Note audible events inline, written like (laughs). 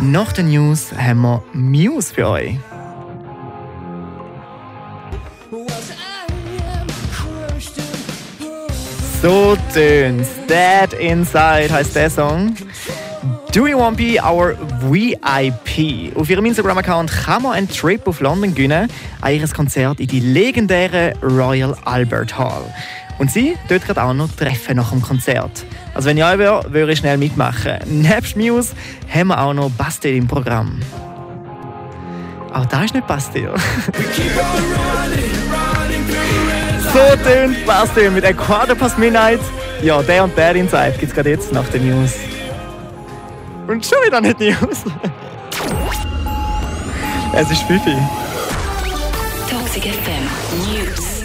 Nach den News haben wir Muse für euch. So tönt's. Dead Inside heißt der Song. Do You Want Be Our VIP? Auf ihrem Instagram-Account kann man einen Trip auf London gewinnen, an ihr Konzert in die legendäre Royal Albert Hall. Und sie dort gerade auch noch treffen nach dem Konzert. Also wenn ich euch wäre, würde ich schnell mitmachen. Nebst Muse haben wir auch noch Bastille im Programm. Auch da ist nicht Bastille. (laughs) so tönt Bastille mit A Quarter Past Midnight. Ja, der und der Inside gibt es gerade jetzt nach den News. Und schon wieder nicht News. (laughs) es ist Fifi. Toxic FM News.